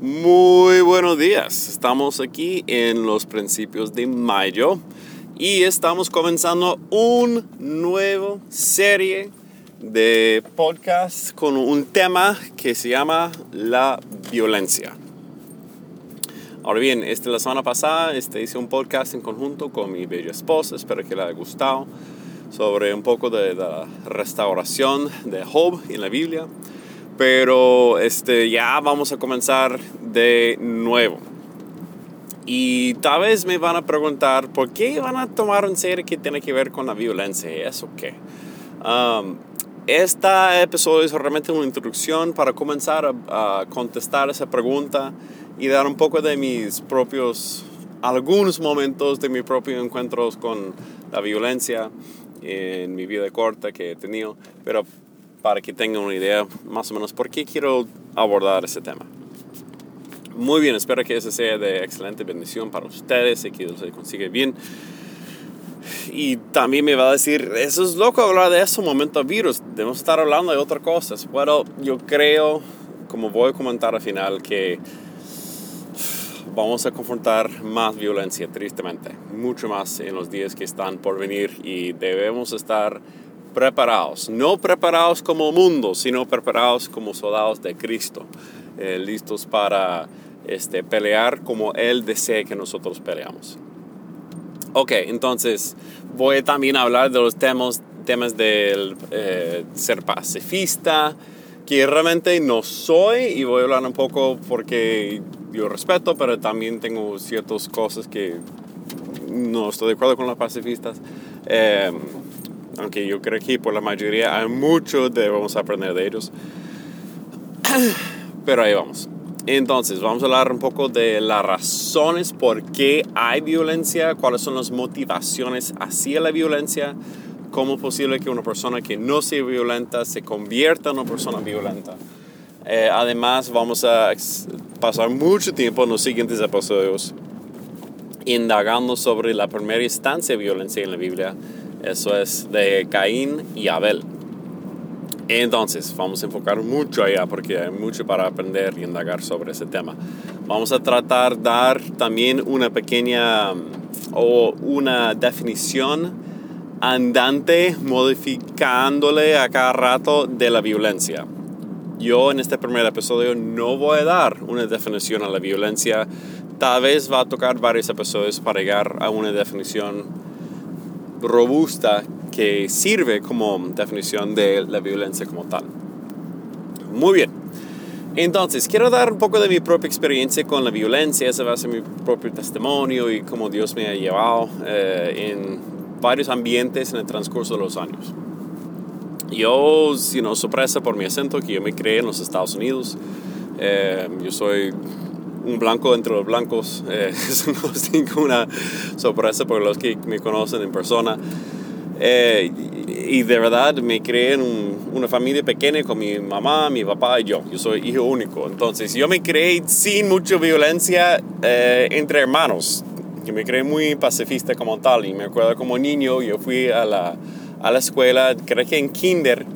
Muy buenos días. Estamos aquí en los principios de mayo y estamos comenzando un nuevo serie de podcast con un tema que se llama la violencia. Ahora bien, este, la semana pasada este, hice un podcast en conjunto con mi bella esposa, espero que le haya gustado, sobre un poco de, de la restauración de Job en la Biblia. Pero este, ya vamos a comenzar de nuevo. Y tal vez me van a preguntar, ¿por qué van a tomar en serio que tiene que ver con la violencia? ¿Eso qué? Um, este episodio es realmente una introducción para comenzar a, a, contestar esa pregunta y dar un poco de mis propios, algunos momentos de mis propios encuentros con la violencia en mi vida corta que he tenido. Pero para que tengan una idea más o menos por qué quiero abordar ese tema. Muy bien, espero que ese sea de excelente bendición para ustedes y que se consiga bien. Y también me va a decir, eso es loco hablar de eso, momento virus, debemos estar hablando de otras cosas. Bueno, yo creo, como voy a comentar al final, que vamos a confrontar más violencia, tristemente, mucho más en los días que están por venir y debemos estar preparados, no preparados como mundo, sino preparados como soldados de Cristo, eh, listos para este, pelear como Él desea que nosotros peleamos. Ok, entonces voy también a hablar de los temas, temas del eh, ser pacifista, que realmente no soy, y voy a hablar un poco porque yo respeto, pero también tengo ciertas cosas que no estoy de acuerdo con los pacifistas. Eh, aunque yo creo que por la mayoría hay mucho debemos aprender de ellos. Pero ahí vamos. Entonces, vamos a hablar un poco de las razones por qué hay violencia, cuáles son las motivaciones hacia la violencia, cómo es posible que una persona que no sea violenta se convierta en una persona violenta. Eh, además, vamos a pasar mucho tiempo en los siguientes episodios indagando sobre la primera instancia de violencia en la Biblia, eso es de Caín y Abel. Entonces, vamos a enfocar mucho allá porque hay mucho para aprender y indagar sobre ese tema. Vamos a tratar de dar también una pequeña o una definición andante, modificándole a cada rato de la violencia. Yo en este primer episodio no voy a dar una definición a la violencia. Tal vez va a tocar varios episodios para llegar a una definición robusta que sirve como definición de la violencia como tal. Muy bien. Entonces, quiero dar un poco de mi propia experiencia con la violencia, ese va a ser mi propio testimonio y cómo Dios me ha llevado eh, en varios ambientes en el transcurso de los años. Yo, si no sorpresa por mi acento, que yo me creé en los Estados Unidos, eh, yo soy un blanco entre los blancos. Eh, es ninguna sorpresa por los que me conocen en persona. Eh, y de verdad me crié en una familia pequeña con mi mamá, mi papá y yo. Yo soy hijo único. Entonces yo me creé sin mucha violencia eh, entre hermanos. Yo me creé muy pacifista como tal. Y me acuerdo como niño yo fui a la, a la escuela, creo en kinder.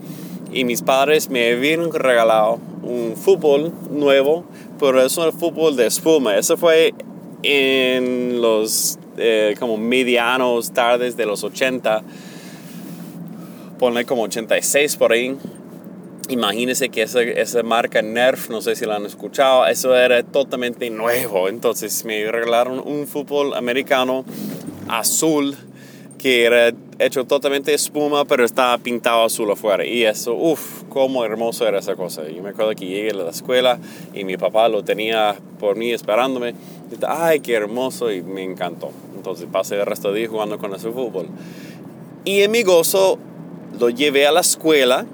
Y mis padres me habían regalado un fútbol nuevo pero es un fútbol de espuma. Eso fue en los eh, como medianos tardes de los 80, ponle como 86 por ahí. Imagínense que esa, esa, marca Nerf, no sé si la han escuchado, eso era totalmente nuevo. Entonces me regalaron un fútbol americano azul que era hecho totalmente de espuma, pero estaba pintado azul afuera. Y eso, uff, cómo hermoso era esa cosa. Yo me acuerdo que llegué a la escuela y mi papá lo tenía por mí esperándome. Y ay, qué hermoso, y me encantó. Entonces pasé el resto del día jugando con ese fútbol. Y en mi gozo lo llevé a la escuela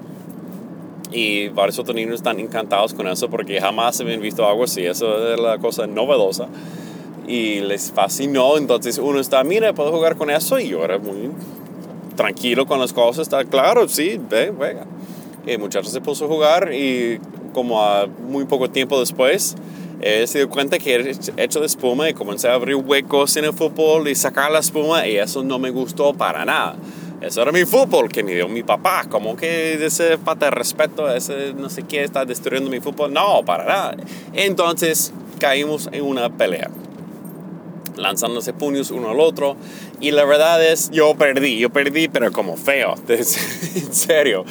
y varios otros niños están encantados con eso porque jamás se habían visto algo así. Eso es la cosa novedosa y les fascinó. Entonces uno está, mira, puedo jugar con eso. Y yo era muy tranquilo con las cosas, está claro, sí, ve, venga. Y el muchacho se puso a jugar y como a muy poco tiempo después, se dio cuenta que era hecho de espuma y comencé a abrir huecos en el fútbol y sacar la espuma y eso no me gustó para nada. Eso era mi fútbol que me dio mi papá. Como que ese falta de respeto, ese no sé qué está destruyendo mi fútbol. No, para nada. Entonces caímos en una pelea lanzándose puños uno al otro. Y la verdad es, yo perdí, yo perdí, pero como feo, en serio.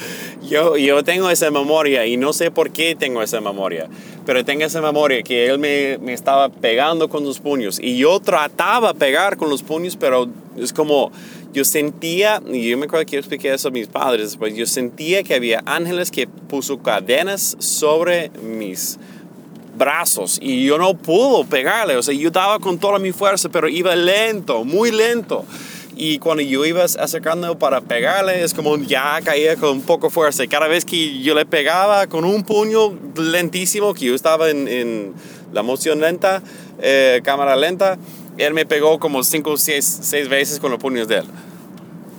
Yo, yo tengo esa memoria y no sé por qué tengo esa memoria, pero tengo esa memoria que él me, me estaba pegando con los puños y yo trataba pegar con los puños, pero es como yo sentía, y yo me acuerdo que yo expliqué eso a mis padres, pues yo sentía que había ángeles que puso cadenas sobre mis brazos y yo no pudo pegarle, o sea, yo daba con toda mi fuerza, pero iba lento, muy lento. Y cuando yo iba acercando para pegarle, es como ya caía con poco fuerza. Y cada vez que yo le pegaba con un puño lentísimo, que yo estaba en, la moción lenta, eh, cámara lenta, él me pegó como cinco o seis, seis, veces con los puños de él.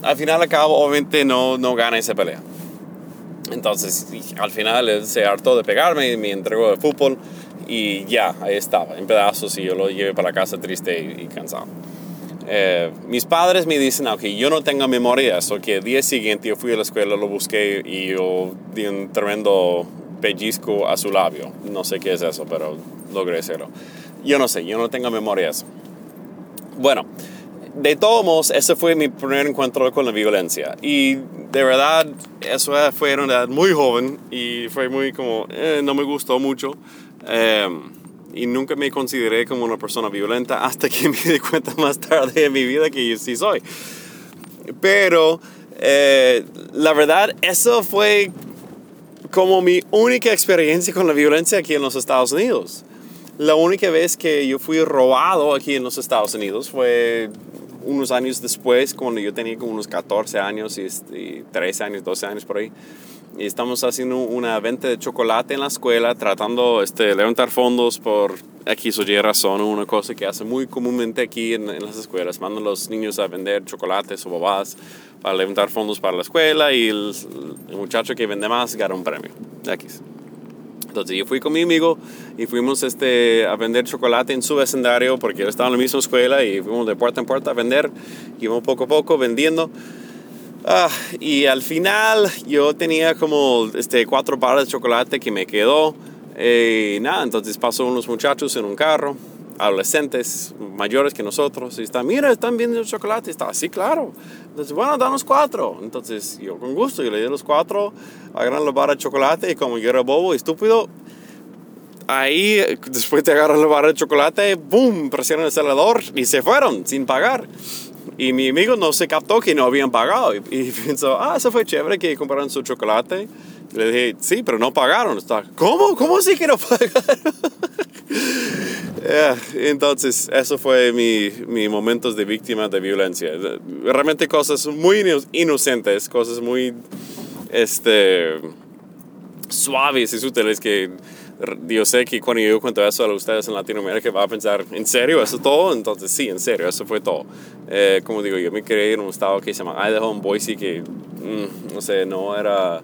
Al final, al obviamente no, no gana esa pelea. Entonces, al final, él se hartó de pegarme y me entregó el fútbol. Y ya, ahí estaba, en pedazos y yo lo llevé para casa triste y, cansado. Eh, mis padres me dicen, aunque yo no tengo memoria, eso que el día siguiente yo fui a la escuela, lo busqué y yo di un tremendo pellizco a su labio. No sé qué es eso, pero logré hacerlo. Yo no sé, yo no tengo memoria eso. Bueno, de todos modos, ese fue mi primer encuentro con la violencia. Y de verdad, eso fue en una edad muy joven y fue muy como, eh, no me gustó mucho. Em, y nunca me consideré como una persona violenta hasta que me di cuenta más tarde en mi vida que yo sí soy. Pero eh, la verdad, eso fue como mi única experiencia con la violencia aquí en los Estados Unidos. La única vez que yo fui robado aquí en los Estados Unidos fue unos años después, cuando yo tenía como unos 14 años y 13 años, 12 años por ahí y estamos haciendo una venta de chocolate en la escuela, tratando este, levantar fondos por X o Y razón, una cosa que hace muy comúnmente aquí en, las escuelas, mandan a los niños a vender chocolates o bobadas para levantar fondos para la escuela y el, muchacho que vende más gana un premio, X. Entonces yo fui con mi amigo y fuimos este, a vender chocolate en su vecindario porque él estaba en la misma escuela y fuimos de puerta en puerta a vender, íbamos poco a poco vendiendo. Ah, y al final yo tenía como este, cuatro barras de chocolate que me quedó. Y nada, entonces pasó unos muchachos en un carro, adolescentes mayores que nosotros, y están, mira, están viendo el chocolate. Estaba, sí, claro. Entonces, bueno, danos cuatro. Entonces yo con gusto, yo le di los cuatro, agarran la barra de chocolate y como yo era bobo y estúpido, ahí después de agarrar la barra de chocolate, boom, presionan el acelerador y se fueron sin pagar. Y mi amigo no se captó que no habían pagado. Y, pensó, ah, eso fue chévere que compraron su chocolate. le dije, sí, pero no pagaron. Está, ¿Cómo? ¿Cómo sí que no pagaron? entonces, eso fue mi, mi momentos de víctima de violencia. Realmente cosas muy inocentes, cosas muy este, suaves y sutiles que yo sé que cuando yo cuento eso a ustedes en Latinoamérica va a pensar, ¿en serio? ¿Eso todo? Entonces sí, en serio, eso fue todo. Eh, como digo, yo me creí en un estado que se llama Idaho, en Boise, que mm, no sé, no era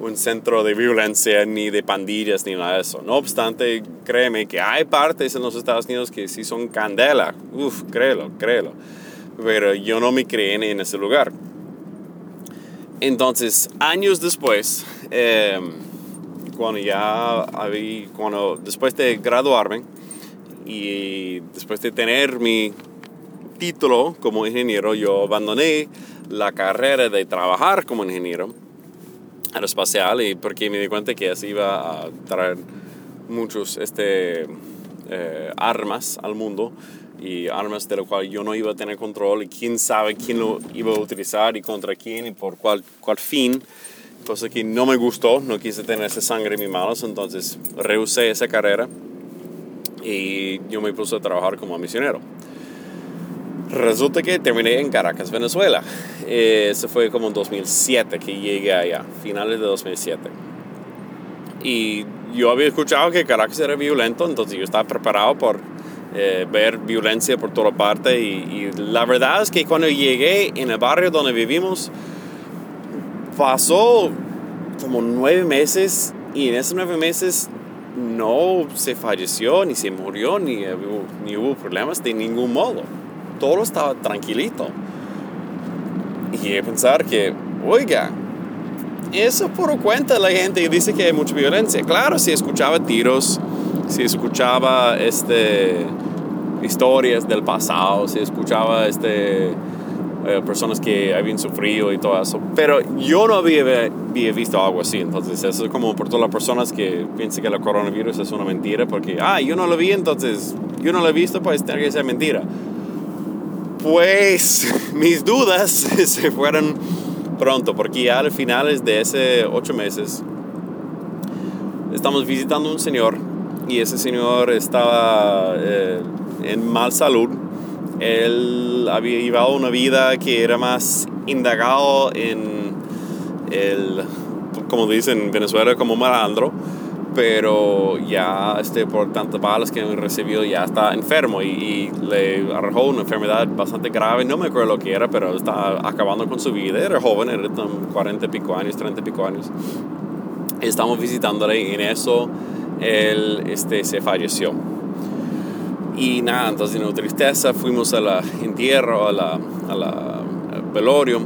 un centro de violencia ni de pandillas ni nada de eso. No obstante, créeme que hay partes en los Estados Unidos que sí son candela. Uf, créelo, créelo. Pero yo no me creí en ese lugar. Entonces, años después, eh, cuando ya había, cuando después de graduarme y después de tener mi título como ingeniero, yo abandoné la carrera de trabajar como ingeniero aeroespacial y porque me di cuenta que así iba a traer muchos este, eh, armas al mundo y armas de las cuales yo no iba a tener control y quién sabe quién lo iba a utilizar y contra quién y por cuál, cuál fin cosa que no me gustó, no quise tener esa sangre en mis manos, entonces rehusé esa carrera y yo me puse a trabajar como misionero. Resulta que terminé en Caracas, Venezuela. Ese fue como en 2007 que llegué allá, finales de 2007. Y yo había escuchado que Caracas era violento, entonces yo estaba preparado por eh, ver violencia por toda parte. Y, y la verdad es que cuando llegué en el barrio donde vivimos, pasó como nueve meses y en esos nueve meses no se falleció, ni se murió, ni hubo, ni hubo problemas de ningún modo. Todo estaba tranquilito. a pensar que, oiga, eso por cuenta la gente y dice que hay mucha violencia. Claro, si escuchaba tiros, si escuchaba este, historias del pasado, si escuchaba este, eh, personas que habían sufrido y todo eso. Pero yo no había, visto algo así. Entonces, eso es como por todas las personas que piensan que el coronavirus es una mentira, porque, ah, yo no lo vi, entonces yo no lo he visto, pues tiene que ser mentira. Pues mis dudas se fueron pronto, porque ya al finales de ese ocho meses estamos visitando un señor y ese señor estaba eh, en mal salud. Él había llevado una vida que era más indagado en el, como dicen en Venezuela, como malandro pero ya este, por tantas balas que han recibido ya está enfermo y, le arrojó una enfermedad bastante grave, no me acuerdo lo que era, pero está acabando con su vida, era joven, era 40 y pico años, 30 y pico años. Estamos visitándole y en eso él este, se falleció. Y nada, entonces en tristeza fuimos a la entierro, a la, a la velorio.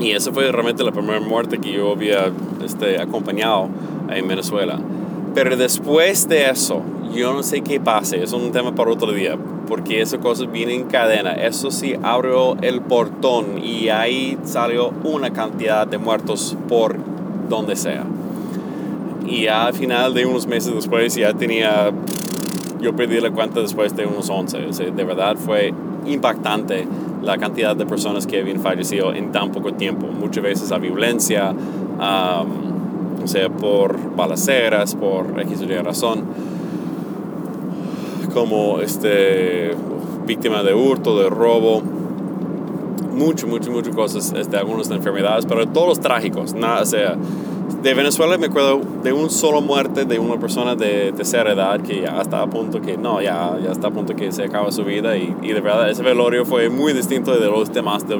Y esa fue realmente la primera muerte que yo había este, acompañado en Venezuela. Pero después de eso, yo no sé qué pase, es un tema para otro día, porque esas cosas vienen en cadena. Eso sí abrió el portón y ahí salió una cantidad de muertos por donde sea. Y al final de unos meses después ya tenía, yo perdí la cuenta después de unos 11. de verdad fue impactante la cantidad de personas que habían fallecido en tan poco tiempo. Muchas veces la violencia o sea por balaceras, por X o razón, como este, víctima de hurto, de robo, mucho, mucho, muchas cosas, este, algunas enfermedades, pero todos trágicos, nada, o sea, de Venezuela me acuerdo de un solo muerte de una persona de tercera edad que ya está a punto que, no, ya, ya está a punto que se acaba su vida y, y de verdad ese velorio fue muy distinto de los demás de,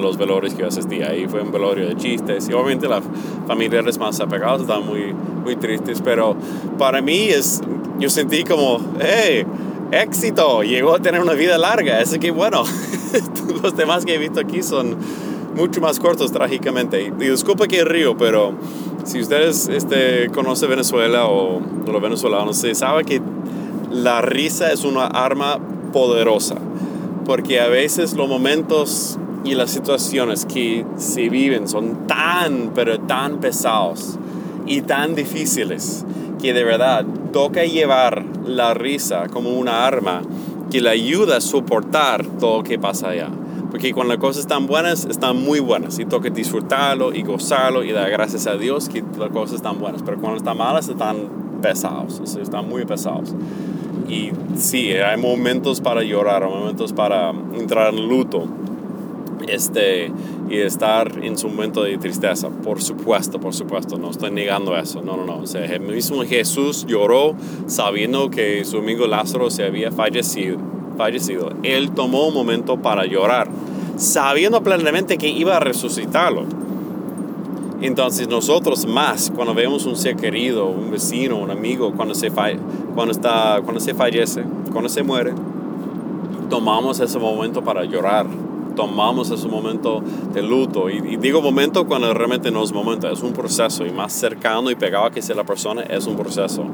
los velorios que yo asistí. Ahí fue un velorio de chistes y obviamente la familia más apegados estaban muy, muy tristes, pero para mí es, yo sentí como, hey, éxito, llegó a tener una vida larga, así que bueno, los demás que he visto aquí son mucho más cortos trágicamente. Y, disculpa que río, pero si ustedes este, conocen Venezuela o, los venezolanos, se sabe que la risa es una arma poderosa, porque a veces los momentos y las situaciones que se viven son tan, pero tan pesados y tan difíciles que de verdad toca llevar la risa como una arma que le ayuda a soportar todo lo que pasa allá. Porque cuando las cosas están buenas, están muy buenas. Y toca disfrutarlo y gozarlo y dar gracias a Dios que las cosas están buenas. Pero cuando están malas, están pesados. están muy pesados. Y sí, hay momentos para llorar, momentos para entrar en luto. Este, y estar en su momento de tristeza, por supuesto, por supuesto, no estoy negando eso, no, no, no, o sea, el mismo Jesús lloró sabiendo que su amigo Lázaro se había fallecido, fallecido. Él tomó un momento para llorar, sabiendo plenamente que iba a resucitarlo. Entonces nosotros más, cuando vemos un ser querido, un vecino, un amigo, cuando se, cuando está, cuando se fallece, cuando se muere, tomamos ese momento para llorar, tomamos ese momento de luto. Y, digo momento cuando realmente no es momento, es un proceso. Y más cercano y pegado que sea la persona, es un proceso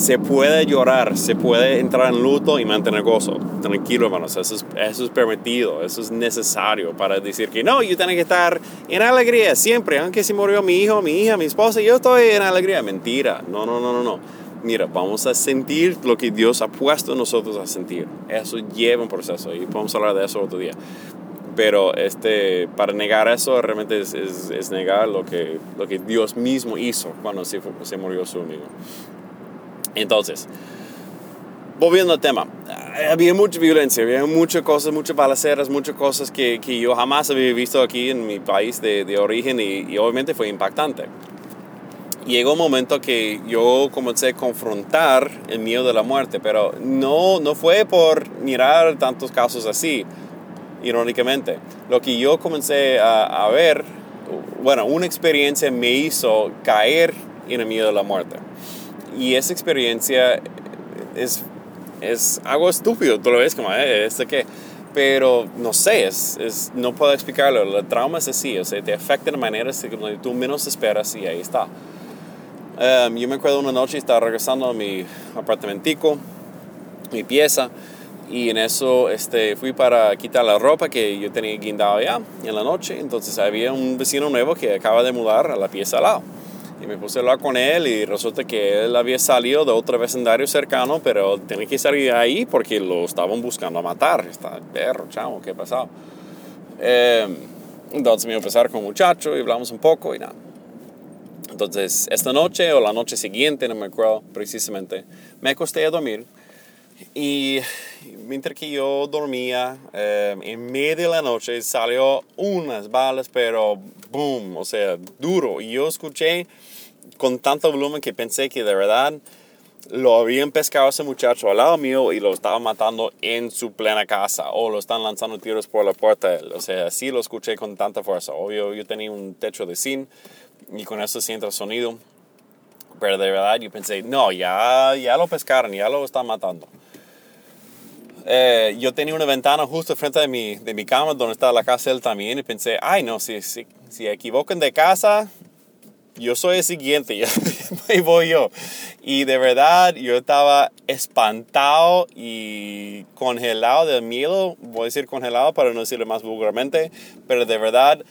se puede llorar, se puede entrar en luto y mantener gozo. Tranquilo, hermanos, eso es, eso es permitido, eso es necesario para decir que no, yo tengo que estar en alegría siempre, aunque si murió mi hijo, mi hija, mi esposa, yo estoy en alegría. Mentira, no, no, no, no, no. Mira, vamos a sentir lo que Dios ha puesto en nosotros a sentir. Eso lleva un proceso y podemos hablar de eso otro día. Pero este, para negar eso realmente es, es, negar lo que, lo que Dios mismo hizo cuando se, se murió su amigo. Entonces, volviendo al tema, había mucha violencia, había muchas cosas, muchas balaceras, muchas cosas que, que, yo jamás había visto aquí en mi país de, de origen y, obviamente fue impactante. Llegó un momento que yo comencé a confrontar el miedo de la muerte, pero no, no fue por mirar tantos casos así, irónicamente. Lo que yo comencé a, a ver, bueno, una experiencia me hizo caer en el miedo de la muerte. Y esa experiencia es, es algo estúpido, tú lo ves como, eh, ¿este qué? Pero no sé, es, es, no puedo explicarlo. El trauma es así, o sea, te afecta de maneras que tú menos esperas y ahí está. Um, yo me acuerdo una noche estaba regresando a mi apartamentico, mi pieza, y en eso este, fui para quitar la ropa que yo tenía guindado allá en la noche. Entonces había un vecino nuevo que acaba de mudar a la pieza al lado. Y me puse a hablar con él y resulta que él había salido de otro vecindario cercano, pero tenía que salir ahí porque lo estaban buscando a matar. Está perro, chamo, ¿qué ha pasado? Eh, entonces me empezar con un muchacho y hablamos un poco y nada. Entonces, esta noche o la noche siguiente, no me acuerdo precisamente, me acosté a dormir y mientras que yo dormía, eh, en medio de la noche salió unas balas, pero boom, o sea, duro. Y yo escuché con tanto volumen que pensé que de verdad lo habían pescado ese muchacho al lado mío y lo estaban matando en su plena casa o lo están lanzando tiros por la puerta. O sea, sí lo escuché con tanta fuerza. Obvio, yo tenía un techo de zinc y con eso sí entra el sonido. Pero de verdad yo pensé, no, ya, ya lo pescaron, ya lo están matando. Eh, yo tenía una ventana justo frente de mi, de mi cama donde estaba la casa él también y pensé, ay no, si, si, si equivocan de casa, yo soy el siguiente, me voy yo. Y de verdad yo estaba espantado y congelado de miedo, voy a decir congelado para no decirlo más vulgarmente, pero de verdad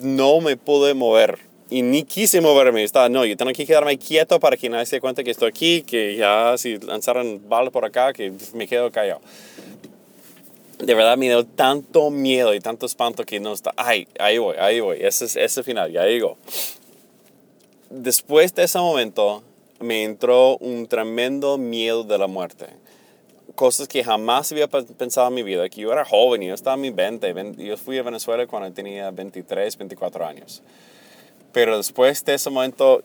no me pude mover. Y ni quise moverme, estaba, no, yo tengo que quedarme quieto para que nadie se dé cuenta que estoy aquí, que ya si lanzaron balas por acá, que me quedo callado de verdad me dio tanto miedo y tanto espanto que no está. Ay, ahí voy, ahí voy. Ese es ese final, ya digo. Después de ese momento me entró un tremendo miedo de la muerte. Cosas que jamás había pensado en mi vida. Que yo era joven, yo estaba en mi 20. Yo fui a Venezuela cuando tenía 23, 24 años. Pero después de ese momento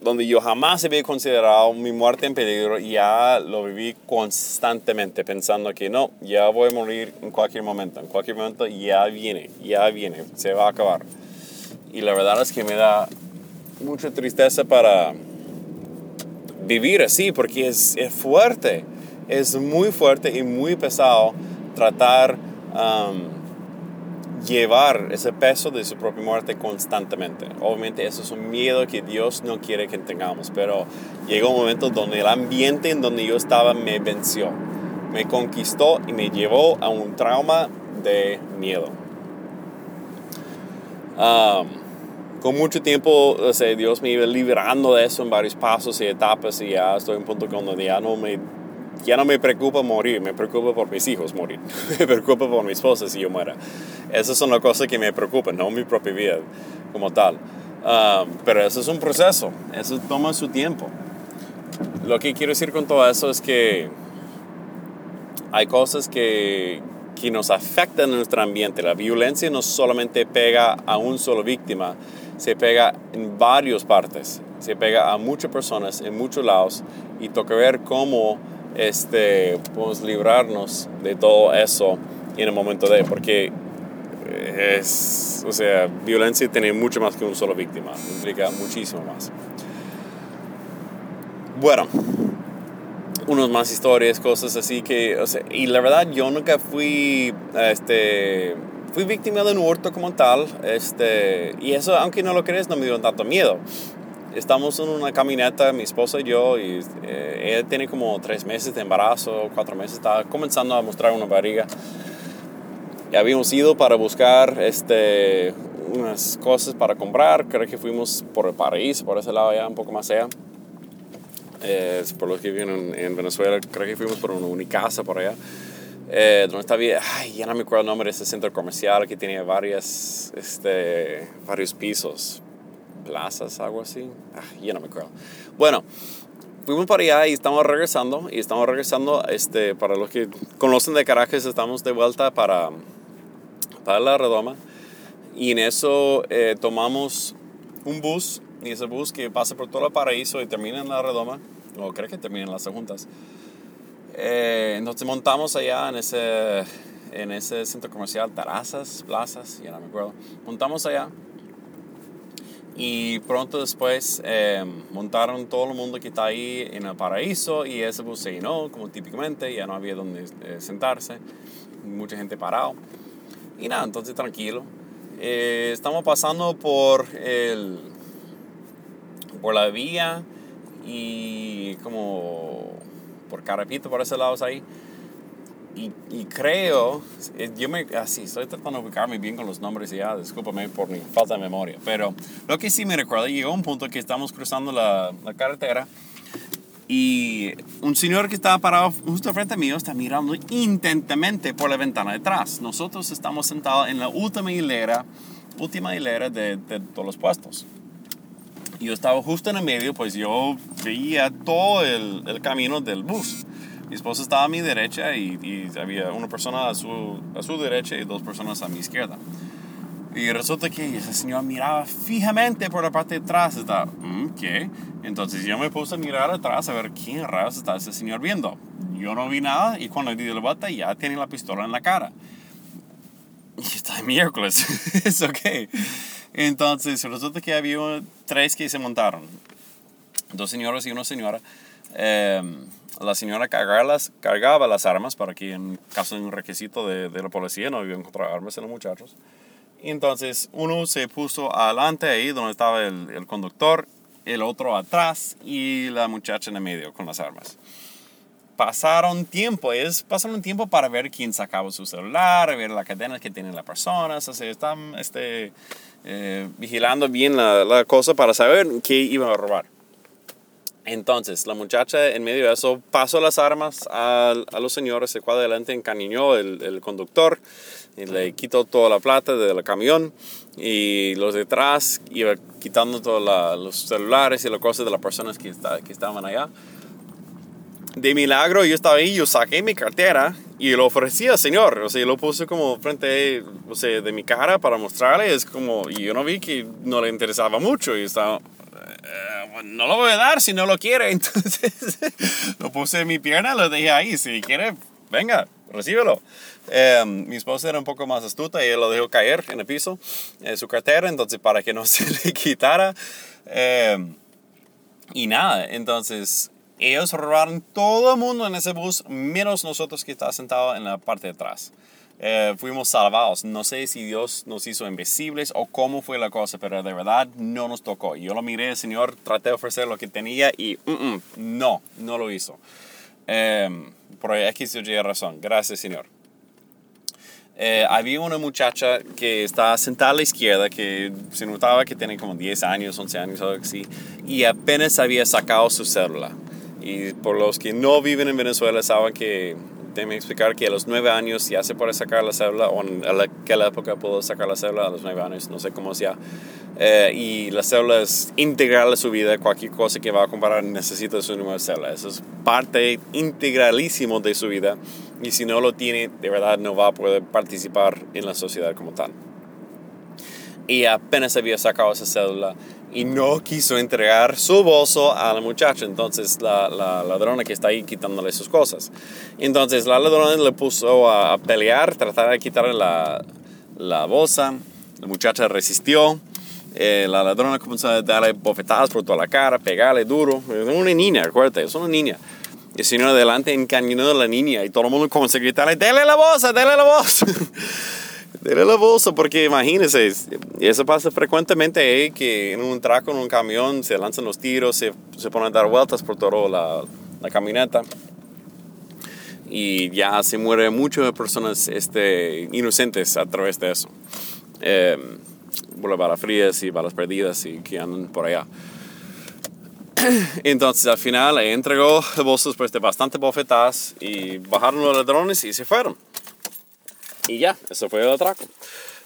donde yo jamás había considerado mi muerte en peligro, ya lo viví constantemente pensando que no, ya voy a morir en cualquier momento, en cualquier momento ya viene, ya viene, se va a acabar. Y la verdad es que me da mucha tristeza para vivir así, porque es, es fuerte, es muy fuerte y muy pesado tratar... Um, llevar ese peso de su propia muerte constantemente. Obviamente eso es un miedo que Dios no quiere que tengamos, pero llegó un momento donde el ambiente en donde yo estaba me venció, me conquistó y me llevó a un trauma de miedo. Con mucho tiempo, o sea, Dios me iba liberando de eso en varios pasos y etapas y ya estoy en un punto donde ya no me ya no me preocupa morir, me preocupa por mis hijos morir, me preocupa por mi esposa si yo muera. Esas son las cosas que me preocupan, no mi propia vida como tal. Um, pero eso es un proceso, eso toma su tiempo. Lo que quiero decir con todo eso es que hay cosas que, que nos afectan en nuestro ambiente. La violencia no solamente pega a un solo víctima, se pega en varias partes, se pega a muchas personas en muchos lados y toca ver cómo este, podemos librarnos de todo eso en el momento de, porque es, o sea, violencia tiene mucho más que un solo víctima, implica muchísimo más. Bueno, unos más historias, cosas así que, o sea, y la verdad yo nunca fui, este, fui víctima de un hurto como tal, este, y eso, aunque no lo crees, no me dio tanto miedo estamos en una caminata, mi esposa y yo, y eh, ella tiene como tres meses de embarazo, cuatro meses, estaba comenzando a mostrar una barriga. Y habíamos ido para buscar este, unas cosas para comprar, creo que fuimos por el paraíso, por ese lado allá, un poco más allá. Eh, por los que viven en, Venezuela, creo que fuimos por una unicasa por allá. Eh, donde estaba, ay, ya no me acuerdo el nombre de ese centro comercial que tenía varias, este, varios pisos plazas, algo así. Ah, ya no me acuerdo. Bueno, fuimos para allá y estamos regresando. Y estamos regresando, este, para los que conocen de Caracas, estamos de vuelta para, para la redoma. Y en eso eh, tomamos un bus. Y ese bus que pasa por todo el paraíso y termina en la redoma. O creo que termina en las juntas. Eh, entonces montamos allá en ese, en ese centro comercial, Tarazas, Plazas, ya no me acuerdo. Montamos allá y pronto después eh, montaron todo el mundo que está ahí en el paraíso y ese bus se llenó, como típicamente, ya no había donde eh, sentarse. mucha gente parado. Y nada, entonces tranquilo. Eh, estamos pasando por el por la vía y como por Carapito, por ese lado ahí. Y, y, creo, eh, yo me, así, estoy tratando de ubicarme bien con los nombres ya, discúlpame por mi falta de memoria, pero lo que sí me recuerdo, llegó un punto que estamos cruzando la, la carretera y un señor que estaba parado justo frente a mí está mirando intensamente por la ventana detrás. Nosotros estamos sentados en la última hilera, última hilera de, de todos los puestos. Yo estaba justo en el medio, pues yo veía todo el, el camino del bus. Mi esposa estaba a mi derecha y, y, había una persona a su, a su derecha y dos personas a mi izquierda. Y resulta que ese señor miraba fijamente por la parte de atrás. Estaba, mm, ¿qué? Entonces yo me puse a mirar atrás a ver quién rayos está ese señor viendo. Yo no vi nada y cuando di la vuelta ya tiene la pistola en la cara. Y está miércoles. es ok. Entonces resulta que había tres que se montaron. Dos señores y una señora. Eh, la señora cargaba las, armas para que en caso de un requisito de, de la policía no iba a encontrar armas en los muchachos. Entonces uno se puso adelante ahí donde estaba el, el, conductor, el otro atrás y la muchacha en el medio con las armas. Pasaron tiempo, es, pasaron tiempo para ver quién sacaba su celular, ver las cadenas que tienen las personas, o sea, están este, eh, vigilando bien la, la cosa para saber qué iban a robar. Entonces, la muchacha en medio de eso pasó las armas a, a los señores, se fue adelante, encariñó el, el conductor y le quitó toda la plata del camión y los detrás iba quitando todos los celulares y las cosas de las personas que, está, que estaban allá. De milagro yo estaba ahí, yo saqué mi cartera y lo ofrecí al señor, o sea, lo puse como frente o sea, de mi cara para mostrarle, es como, y yo no vi que no le interesaba mucho y estaba, eh, no lo voy a dar si no lo quiere. Entonces lo puse en mi pierna, lo dejé ahí. Si quiere, venga, recíbelo. Eh, mi esposa era un poco más astuta y él lo dejó caer en el piso, en su cartera, entonces para que no se le quitara. Eh, y nada, entonces ellos robaron todo el mundo en ese bus, menos nosotros que está sentado en la parte de atrás. Eh, fuimos salvados. No sé si Dios nos hizo invisibles o cómo fue la cosa, pero de verdad no nos tocó. Yo lo miré, Señor, traté de ofrecer lo que tenía y mm, mm, no, no lo hizo. Eh, por X o Y razón. Gracias, Señor. Eh, había una muchacha que estaba sentada a la izquierda que se notaba que tenía como 10 años, 11 años, algo así, y apenas había sacado su cédula. Y por los que no viven en Venezuela saben que déjeme explicar que a los nueve años ya se puede sacar la cédula, o en aquella época puedo sacar la cédula a los nueve años, no sé cómo sea. Eh, y la cédula es integral a su vida, cualquier cosa que va a comparar necesita su número de. Eso es parte integralísimo de su vida y si no lo tiene, de verdad no va a poder participar en la sociedad como tal. Y apenas había sacado esa cédula, y no quiso entregar su bolso a la muchacha. Entonces la, la, ladrona que está ahí quitándole sus cosas. Entonces la ladrona le puso a, pelear, tratar de quitarle la, la bolsa. La muchacha resistió. Eh, la ladrona comenzó a darle bofetadas por toda la cara, pegarle duro. Es una niña, acuérdate, es una niña. El señor adelante encañonó a la niña y todo el mundo comenzó a gritarle, ¡dele la bolsa, dele la bolsa! Dele la bolsa, porque imagínense, eso pasa frecuentemente, eh, que en un traco, en un camión, se lanzan los tiros, se, se ponen a dar vueltas por toda la, la camioneta y ya se mueren muchas personas este, inocentes a través de eso. Eh, por balas frías y balas perdidas y que andan por allá. Entonces al final entregó el bolso después de bastante bofetadas y bajaron los ladrones y se fueron. Y ya, eso fue el atraco.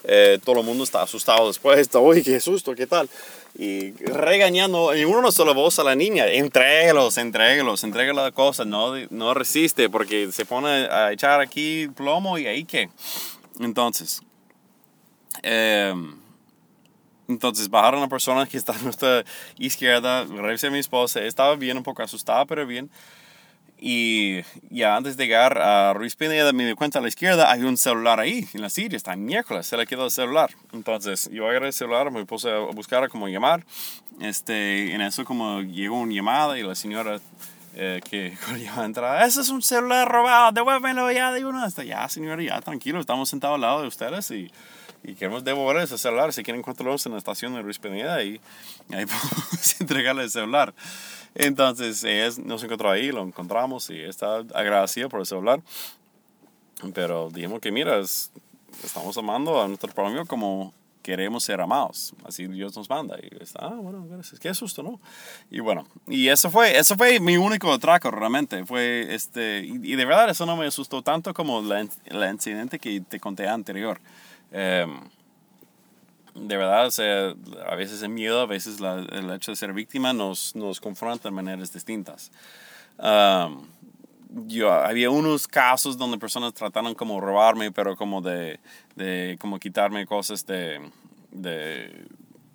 Eh, todo el mundo está asustado después, está, uy, qué susto, qué tal. Y regañando, y uno no solo voz a la niña, entréguelos, entréguelos, entrega la cosa, no, no resiste porque se pone a echar aquí plomo y ahí qué. Entonces, eh, entonces bajaron a la persona que está a nuestra izquierda, revisé a mi esposa, estaba bien, un poco asustada, pero bien. Y ya antes de llegar a Ruiz Pineda me di cuenta a la izquierda hay un celular ahí en la silla, está miércoles, se le quedó el celular. Entonces yo agarré el celular, me puse a buscar cómo llamar. Este, en eso como llegó una llamada y la señora eh, que cuando yo entraba, ese es un celular robado, devuélvelo ya de uno. Hasta ya, señor, ya, tranquilo, estamos sentados al lado de ustedes y, y queremos devolver ese celular. Si quieren encontrarlos en la estación de Luis Pineda y ahí podemos entregarle el celular. Entonces, ella nos encontró ahí, lo encontramos y está agradecida por el celular. Pero dijimos que, mira, estamos amando a nuestro prójimo como queremos ser amados. Así Dios nos manda. Y está, ah, bueno, gracias. Qué susto, ¿no? Y bueno, y eso fue, eso fue mi único atraco realmente. Fue este, y, de verdad eso no me asustó tanto como el incidente que te conté anterior. Em, de verdad, o sea, a veces el miedo, a veces el hecho de ser víctima nos, nos confronta de maneras distintas. yo, había unos casos donde personas trataron como robarme, pero como de, de como quitarme cosas de, de,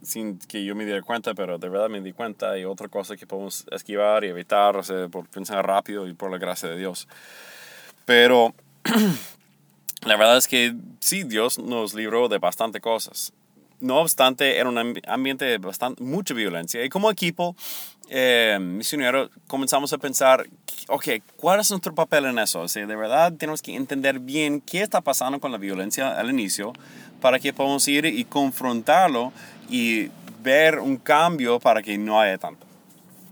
sin que yo me diera cuenta, pero de verdad me di cuenta y otra cosa que podemos esquivar y evitar, o sea, por pensar rápido y por la gracia de Dios. Pero la verdad es que sí, Dios nos libró de bastante cosas no obstante, era un ambiente de bastante, mucha violencia. Y como equipo eh, misionero comenzamos a pensar, ok, ¿cuál es nuestro papel en eso? O de verdad tenemos que entender bien qué está pasando con la violencia al inicio para que podamos ir y confrontarlo y ver un cambio para que no haya tanto.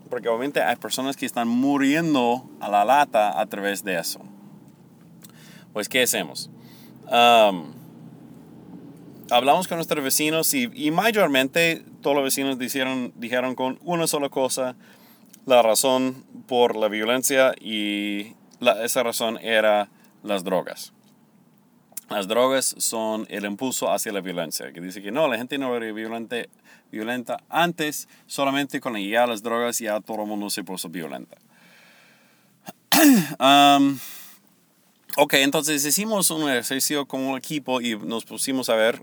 Porque obviamente hay personas que están muriendo a la lata a través de eso. Pues, ¿qué hacemos? Um, hablamos con nuestros vecinos y, mayormente todos los vecinos dijeron, dijeron con una sola cosa la razón por la violencia y esa razón era las drogas. Las drogas son el impulso hacia la violencia, que dice que no, la gente no era violente, violenta antes, solamente con la llegada de las drogas ya todo el mundo se puso violenta. um, ok, entonces hicimos un ejercicio como equipo y nos pusimos a ver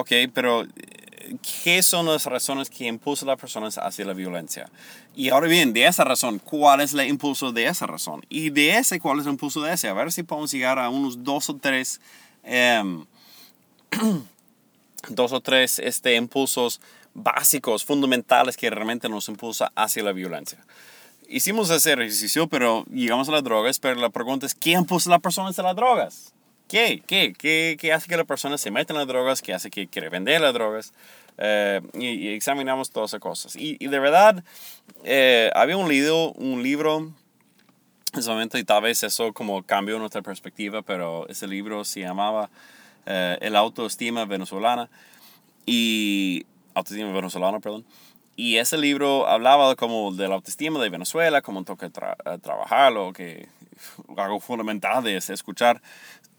Ok, pero eh, ¿qué son las razones que impulsan a las personas hacia la violencia? Y ahora bien, de esa razón, ¿cuál es el impulso de esa razón? Y de ese, ¿cuál es el impulso de ese? A ver si podemos llegar a unos dos o tres, em, dos o tres este, impulsos básicos, fundamentales que realmente nos impulsa hacia la violencia. Hicimos ese ejercicio, pero llegamos a las drogas, pero la pregunta es, ¿qué impulsa a las personas a las drogas? ¿Qué? ¿Qué? ¿Qué, qué hace que la persona se meta en las drogas? ¿Qué hace que quiere vender las drogas? Eh, y, examinamos todas esas cosas. Y, de verdad, eh, había un libro, un libro en ese momento y tal vez eso como cambió nuestra perspectiva, pero ese libro se llamaba eh, El autoestima venezolana y autoestima venezolana, perdón. Y ese libro hablaba como de la autoestima de Venezuela, cómo toca trabajarlo, que algo fundamental es escuchar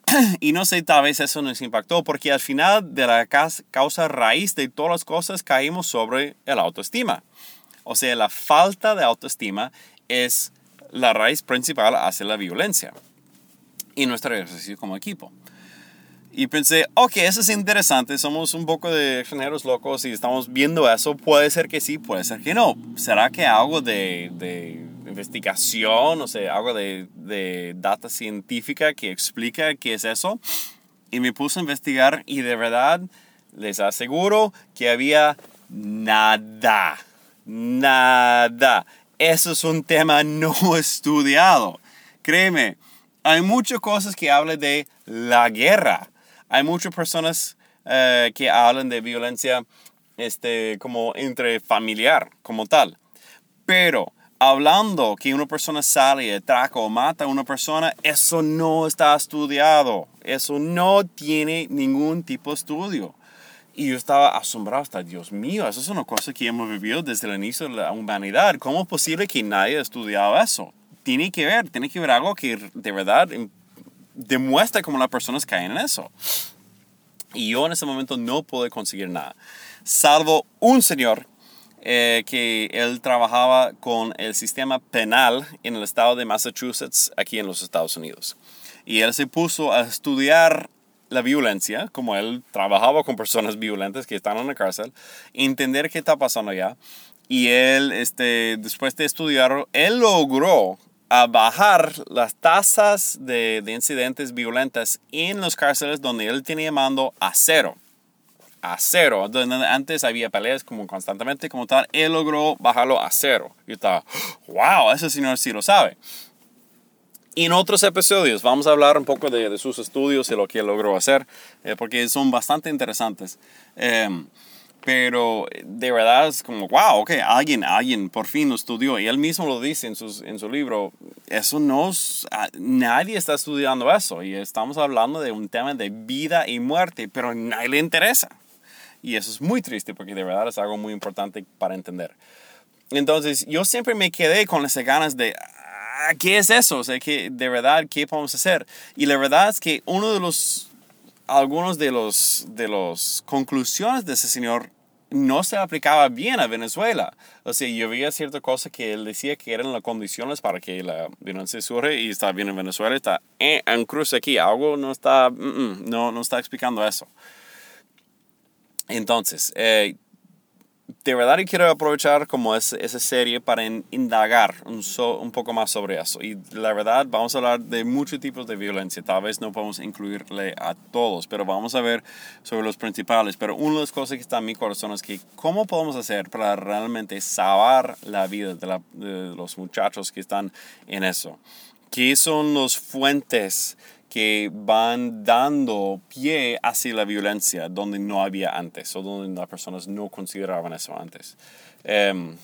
y no sé, tal vez eso nos impactó, porque al final de la causa raíz de todas las cosas caímos sobre el autoestima. O sea, la falta de autoestima es la raíz principal hacia la violencia y nuestro ejercicio como equipo. Y pensé, ok, eso es interesante, somos un poco de extranjeros locos y estamos viendo eso, puede ser que sí, puede ser que no. ¿Será que algo de, de investigación, o sea, algo de, de data científica que explica qué es eso. Y me puse a investigar y de verdad les aseguro que había nada, nada. Eso es un tema no estudiado. Créeme, hay muchas cosas que hablan de la guerra. Hay muchas personas eh, que hablan de violencia este, como entre familiar, como tal. Pero hablando que una persona sale atraca o mata a una persona, eso no está estudiado. Eso no tiene ningún tipo de estudio. Y yo estaba asombrado, hasta Dios mío, eso es una cosa que hemos vivido desde el inicio de la humanidad. ¿Cómo es posible que nadie haya estudiado eso? Tiene que ver, tiene que ver algo que de verdad demuestra cómo las personas caen en eso. Y yo en ese momento no pude conseguir nada, salvo un señor eh, que él trabajaba con el sistema penal en el estado de Massachusetts, aquí en los Estados Unidos. Y él se puso a estudiar la violencia, como él trabajaba con personas violentas que están en la cárcel, entender qué está pasando allá. Y él, este, después de estudiarlo, él logró bajar las tasas de, de incidentes violentas en los cárceles donde él tenía mando a cero. A cero. Antes había peleas como constantemente, como tal, él logró bajarlo a cero. Y estaba, wow, ese señor sí lo sabe. Y en otros episodios vamos a hablar un poco de, sus estudios y lo que logró hacer, eh, porque son bastante interesantes. Em, pero de verdad es como, wow, ok, alguien, alguien por fin lo estudió. Y él mismo lo dice en, sus, en su libro, eso no ah, nadie está estudiando eso. Y estamos hablando de un tema de vida y muerte, pero a nadie le interesa. Y eso es muy triste porque de verdad es algo muy importante para entender. Entonces yo siempre me quedé con esas ganas de, Ah, ¿qué es eso? O sea, que de verdad, ¿qué podemos hacer? Y la verdad es que uno de los, algunos de los, de los conclusiones de ese señor no se aplicaba bien a Venezuela. O sea, yo veía cierta cosa que él decía que eran las condiciones para que la violencia surge y está bien en Venezuela, está eh, en cruz aquí, algo no está, mm, mm, no, no está explicando eso. Entonces, eh, de verdad quiero aprovechar como es, esa serie para indagar un, un, poco más sobre eso. Y la verdad vamos a hablar de muchos tipos de violencia. Tal vez no podemos incluirle a todos, pero vamos a ver sobre los principales. Pero una de las cosas que está en mi corazón es que cómo podemos hacer para realmente salvar la vida de, de los muchachos que están en eso. ¿Qué son las fuentes? Que van dando pie hacia la violencia donde no había antes o donde las personas no consideraban eso antes. Em,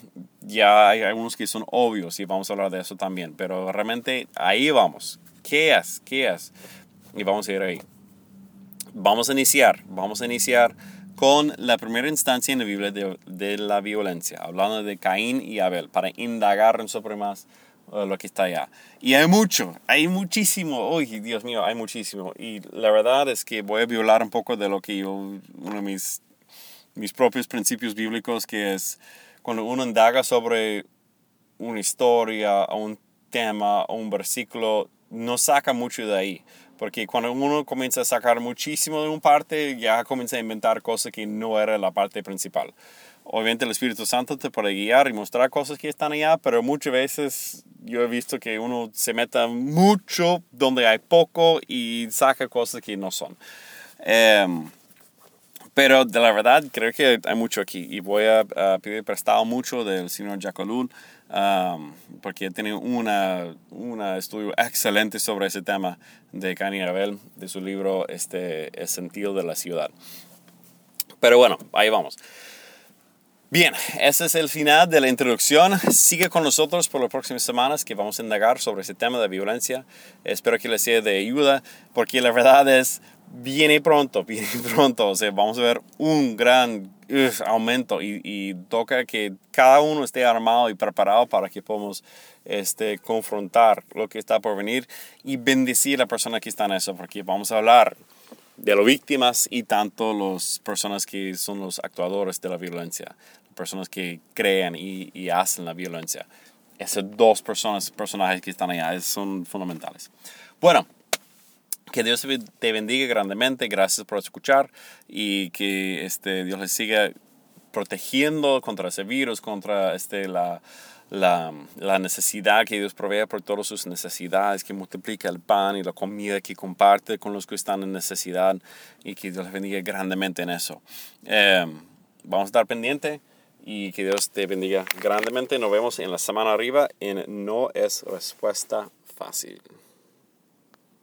ya hay algunos que son obvios y vamos a hablar de eso también, pero realmente ahí vamos. ¿Qué es? ¿Qué es? Y vamos a ir ahí. Vamos a iniciar, vamos a iniciar con la primera instancia en la Biblia de, de la violencia, hablando de Caín y Abel, para indagar en sobre más lo que está allá. Y hay mucho, hay muchísimo, uy, Dios mío, hay muchísimo. Y la verdad es que voy a violar un poco de lo que yo, uno de mis, mis propios principios bíblicos, que es cuando uno indaga sobre una historia, o un tema, o un versículo, no saca mucho de ahí. Porque cuando uno comienza a sacar muchísimo de una parte, ya comienza a inventar cosas que no era la parte principal. Obviamente el Espíritu Santo te puede guiar y mostrar cosas que están allá, pero muchas veces yo he visto que uno se meta mucho donde hay poco y saca cosas que no son. Em, pero de la verdad creo que hay mucho aquí y voy a, pedir prestado mucho del señor Jacolul um, porque tiene una, una estudio excelente sobre ese tema de Cani Abel, de su libro este, El sentido de la ciudad. Pero bueno, ahí vamos. Bien, ese es el final de la introducción. Sigue con nosotros por las próximas semanas que vamos a indagar sobre ese tema de violencia. Espero que les sea de ayuda porque la verdad es, viene pronto, viene pronto. O sea, vamos a ver un gran aumento y, toca que cada uno esté armado y preparado para que podamos este, confrontar lo que está por venir y bendecir a la persona que está en eso porque vamos a hablar de las víctimas y tanto las personas que son los actuadores de la violencia personas que crean y, y hacen la violencia. Esas dos personas, personajes que están allá son fundamentales. Bueno, que Dios te bendiga grandemente. Gracias por escuchar y que este, Dios les siga protegiendo contra ese virus, contra este, la, la, la, necesidad que Dios provee por todas sus necesidades, que multiplica el pan y la comida que comparte con los que están en necesidad y que Dios les bendiga grandemente en eso. Eh, vamos a estar pendientes y que Dios te bendiga grandemente. Nos vemos en la semana arriba en No es respuesta fácil.